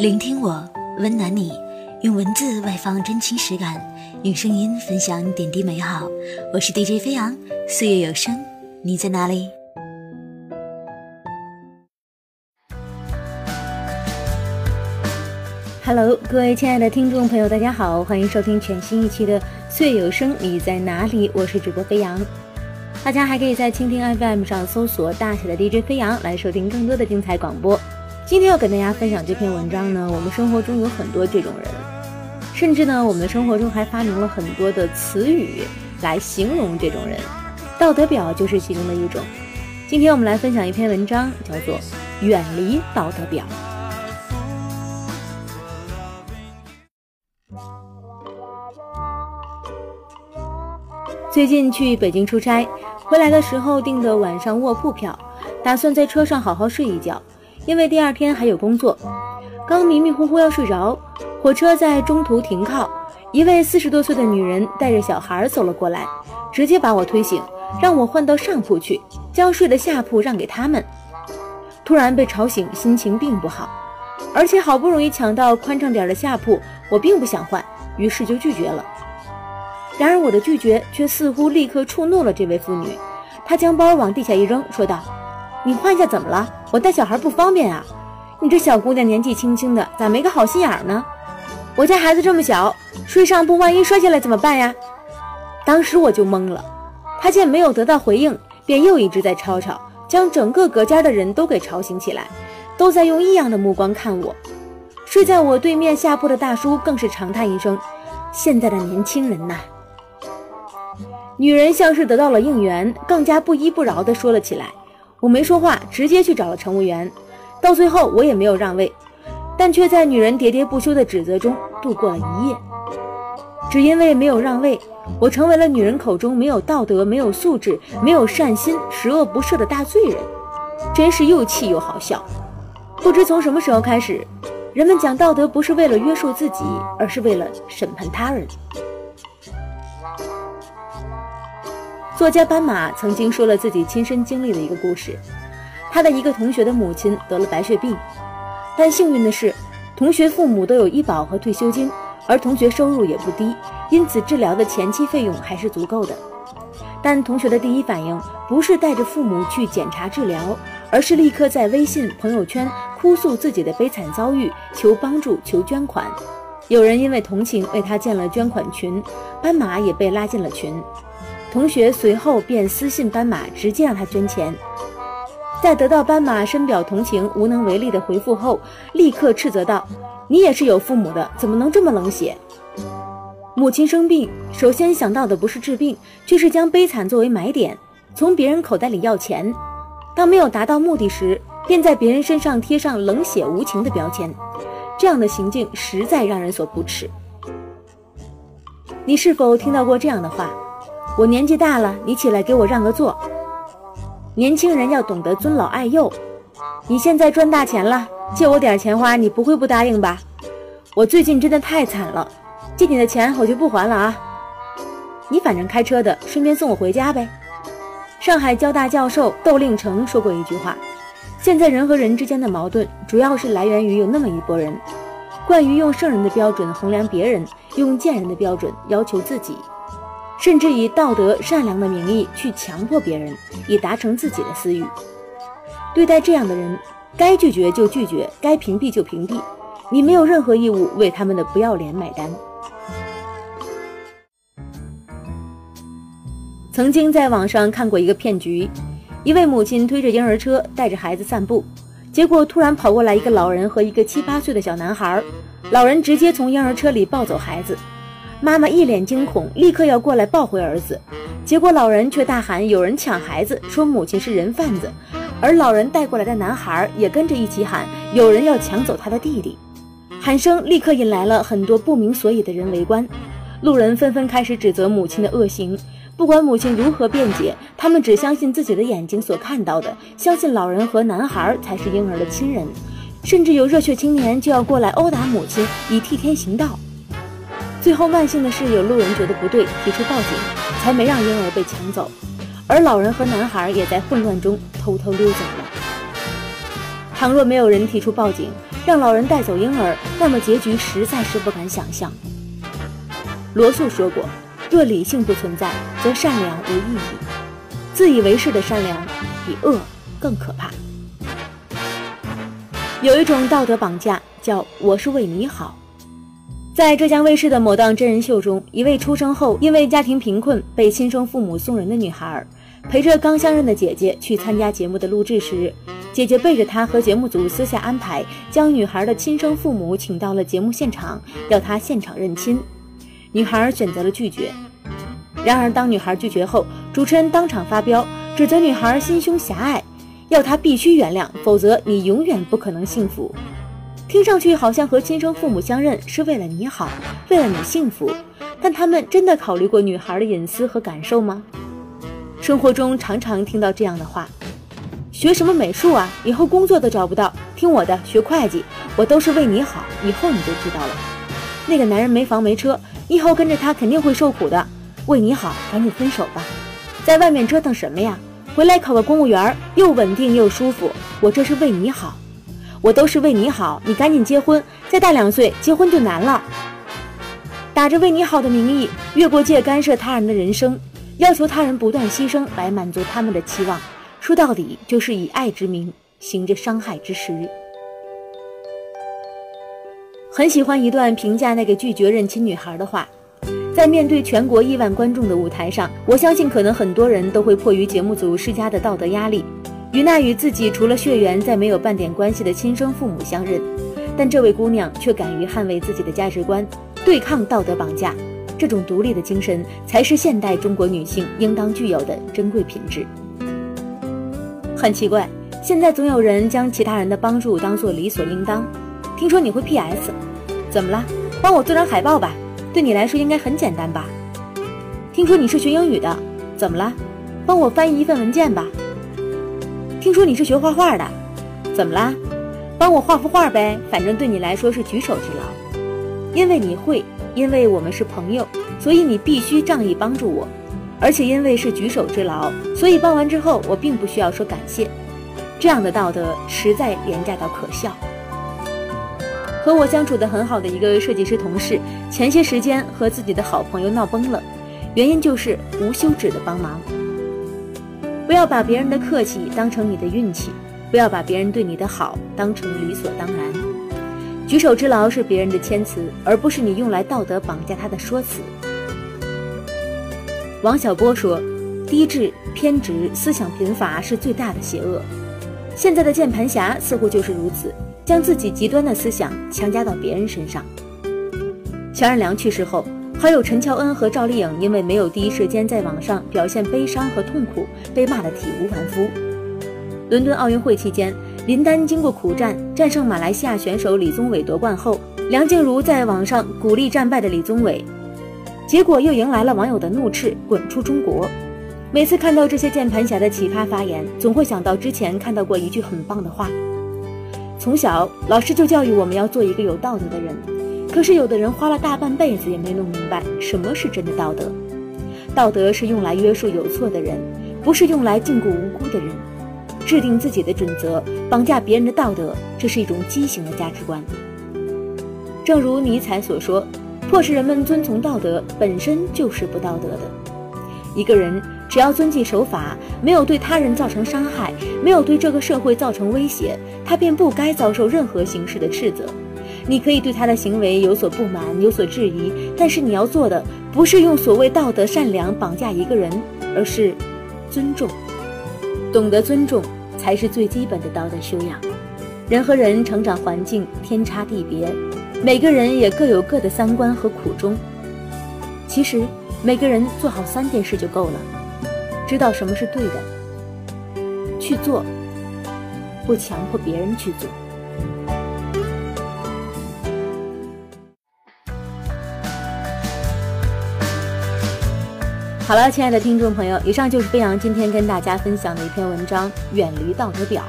聆听我，温暖你，用文字外放真情实感，用声音分享点滴美好。我是 DJ 飞扬，岁月有声，你在哪里？Hello，各位亲爱的听众朋友，大家好，欢迎收听全新一期的《岁月有声》，你在哪里？我是主播飞扬。大家还可以在蜻蜓 FM 上搜索大写的 DJ 飞扬，来收听更多的精彩广播。今天要跟大家分享这篇文章呢，我们生活中有很多这种人，甚至呢，我们的生活中还发明了很多的词语来形容这种人，道德表就是其中的一种。今天我们来分享一篇文章，叫做《远离道德表》。最近去北京出差，回来的时候订的晚上卧铺票，打算在车上好好睡一觉。因为第二天还有工作，刚迷迷糊糊要睡着，火车在中途停靠，一位四十多岁的女人带着小孩走了过来，直接把我推醒，让我换到上铺去，将睡的下铺让给他们。突然被吵醒，心情并不好，而且好不容易抢到宽敞点的下铺，我并不想换，于是就拒绝了。然而我的拒绝却似乎立刻触怒了这位妇女，她将包往地下一扔，说道。你换一下怎么了？我带小孩不方便啊！你这小姑娘年纪轻轻的，咋没个好心眼呢？我家孩子这么小，睡上铺万一摔下来怎么办呀？当时我就懵了。他见没有得到回应，便又一直在吵吵，将整个隔间的人都给吵醒起来，都在用异样的目光看我。睡在我对面下铺的大叔更是长叹一声：“现在的年轻人呐！”女人像是得到了应援，更加不依不饶地说了起来。我没说话，直接去找了乘务员。到最后，我也没有让位，但却在女人喋喋不休的指责中度过了一夜。只因为没有让位，我成为了女人口中没有道德、没有素质、没有善心、十恶不赦的大罪人。真是又气又好笑。不知从什么时候开始，人们讲道德不是为了约束自己，而是为了审判他人。作家斑马曾经说了自己亲身经历的一个故事，他的一个同学的母亲得了白血病，但幸运的是，同学父母都有医保和退休金，而同学收入也不低，因此治疗的前期费用还是足够的。但同学的第一反应不是带着父母去检查治疗，而是立刻在微信朋友圈哭诉自己的悲惨遭遇，求帮助，求捐款。有人因为同情为他建了捐款群，斑马也被拉进了群。同学随后便私信斑马，直接让他捐钱。在得到斑马深表同情、无能为力的回复后，立刻斥责道：“你也是有父母的，怎么能这么冷血？”母亲生病，首先想到的不是治病，却是将悲惨作为买点，从别人口袋里要钱。当没有达到目的时，便在别人身上贴上冷血无情的标签。这样的行径实在让人所不齿。你是否听到过这样的话？我年纪大了，你起来给我让个座。年轻人要懂得尊老爱幼。你现在赚大钱了，借我点钱花，你不会不答应吧？我最近真的太惨了，借你的钱我就不还了啊。你反正开车的，顺便送我回家呗。上海交大教授窦令成说过一句话：现在人和人之间的矛盾，主要是来源于有那么一拨人，惯于用圣人的标准衡量别人，用贱人的标准要求自己。甚至以道德善良的名义去强迫别人，以达成自己的私欲。对待这样的人，该拒绝就拒绝，该屏蔽就屏蔽。你没有任何义务为他们的不要脸买单。曾经在网上看过一个骗局：一位母亲推着婴儿车带着孩子散步，结果突然跑过来一个老人和一个七八岁的小男孩，老人直接从婴儿车里抱走孩子。妈妈一脸惊恐，立刻要过来抱回儿子，结果老人却大喊：“有人抢孩子！”说母亲是人贩子，而老人带过来的男孩也跟着一起喊：“有人要抢走他的弟弟！”喊声立刻引来了很多不明所以的人围观，路人纷纷开始指责母亲的恶行。不管母亲如何辩解，他们只相信自己的眼睛所看到的，相信老人和男孩才是婴儿的亲人，甚至有热血青年就要过来殴打母亲，以替天行道。最后，万幸的是有路人觉得不对，提出报警，才没让婴儿被抢走，而老人和男孩也在混乱中偷偷溜走了。倘若没有人提出报警，让老人带走婴儿，那么结局实在是不敢想象。罗素说过：“若理性不存在，则善良无意义。自以为是的善良，比恶更可怕。”有一种道德绑架，叫“我是为你好”。在浙江卫视的某档真人秀中，一位出生后因为家庭贫困被亲生父母送人的女孩，陪着刚相认的姐姐去参加节目的录制时。姐姐背着她和节目组私下安排，将女孩的亲生父母请到了节目现场，要她现场认亲。女孩选择了拒绝。然而，当女孩拒绝后，主持人当场发飙，指责女孩心胸狭隘，要她必须原谅，否则你永远不可能幸福。听上去好像和亲生父母相认是为了你好，为了你幸福，但他们真的考虑过女孩的隐私和感受吗？生活中常常听到这样的话。学什么美术啊？以后工作都找不到。听我的，学会计，我都是为你好。以后你就知道了。那个男人没房没车，以后跟着他肯定会受苦的。为你好，赶紧分手吧。在外面折腾什么呀？回来考个公务员，又稳定又舒服。我这是为你好，我都是为你好。你赶紧结婚，再大两岁结婚就难了。打着为你好的名义，越过界干涉他人的人生，要求他人不断牺牲来满足他们的期望。说到底，就是以爱之名行着伤害之实。很喜欢一段评价那个拒绝认亲女孩的话：在面对全国亿万观众的舞台上，我相信可能很多人都会迫于节目组施加的道德压力，与那与自己除了血缘再没有半点关系的亲生父母相认。但这位姑娘却敢于捍卫自己的价值观，对抗道德绑架。这种独立的精神，才是现代中国女性应当具有的珍贵品质。很奇怪，现在总有人将其他人的帮助当做理所应当。听说你会 PS，怎么了？帮我做张海报吧，对你来说应该很简单吧？听说你是学英语的，怎么了？帮我翻译一份文件吧。听说你是学画画的，怎么啦？帮我画幅画呗，反正对你来说是举手之劳。因为你会，因为我们是朋友，所以你必须仗义帮助我。而且因为是举手之劳，所以帮完之后我并不需要说感谢。这样的道德实在廉价到可笑。和我相处的很好的一个设计师同事，前些时间和自己的好朋友闹崩了，原因就是无休止的帮忙。不要把别人的客气当成你的运气，不要把别人对你的好当成理所当然。举手之劳是别人的谦辞，而不是你用来道德绑架他的说辞。王小波说：“低智、偏执、思想贫乏是最大的邪恶。现在的键盘侠似乎就是如此，将自己极端的思想强加到别人身上。”乔任梁去世后，好友陈乔恩和赵丽颖因为没有第一时间在网上表现悲伤和痛苦，被骂得体无完肤。伦敦奥运会期间，林丹经过苦战战胜马来西亚选手李宗伟夺冠后，梁静茹在网上鼓励战败的李宗伟。结果又迎来了网友的怒斥：“滚出中国！”每次看到这些键盘侠的奇葩发言，总会想到之前看到过一句很棒的话：从小老师就教育我们要做一个有道德的人，可是有的人花了大半辈子也没弄明白什么是真的道德。道德是用来约束有错的人，不是用来禁锢无辜的人。制定自己的准则，绑架别人的道德，这是一种畸形的价值观。正如尼采所说。迫使人们遵从道德本身就是不道德的。一个人只要遵纪守法，没有对他人造成伤害，没有对这个社会造成威胁，他便不该遭受任何形式的斥责。你可以对他的行为有所不满，有所质疑，但是你要做的不是用所谓道德善良绑架一个人，而是尊重。懂得尊重才是最基本的道德修养。人和人成长环境天差地别。每个人也各有各的三观和苦衷。其实，每个人做好三件事就够了：知道什么是对的，去做，不强迫别人去做。好了，亲爱的听众朋友，以上就是飞扬今天跟大家分享的一篇文章《远离道德表》。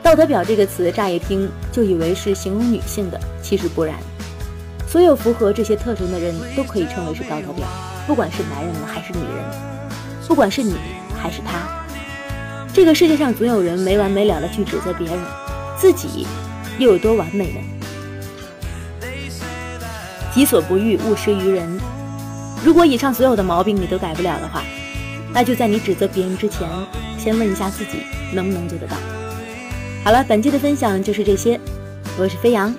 道德表这个词，乍一听就以为是形容女性的，其实不然。所有符合这些特征的人都可以称为是道德表，不管是男人还是女人，不管是你还是他。这个世界上总有人没完没了的去指责别人，自己又有多完美呢？己所不欲，勿施于人。如果以上所有的毛病你都改不了的话，那就在你指责别人之前，先问一下自己能不能做得到。好了，本期的分享就是这些，我是飞扬，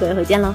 各位回见喽。